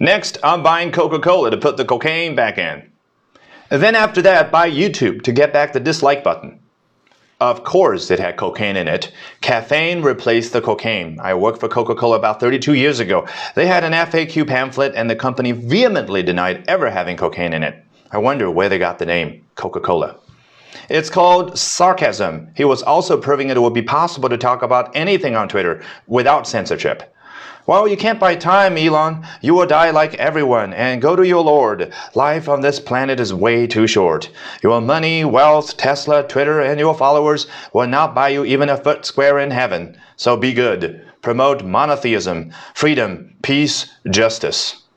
Next, I'm buying Coca Cola to put the cocaine back in. Then after that, buy YouTube to get back the dislike button. Of course, it had cocaine in it. Caffeine replaced the cocaine. I worked for Coca Cola about 32 years ago. They had an FAQ pamphlet, and the company vehemently denied ever having cocaine in it. I wonder where they got the name Coca Cola. It's called sarcasm. He was also proving it would be possible to talk about anything on Twitter without censorship. Well, you can't buy time, Elon. You will die like everyone and go to your Lord. Life on this planet is way too short. Your money, wealth, Tesla, Twitter, and your followers will not buy you even a foot square in heaven. So be good. Promote monotheism, freedom, peace, justice.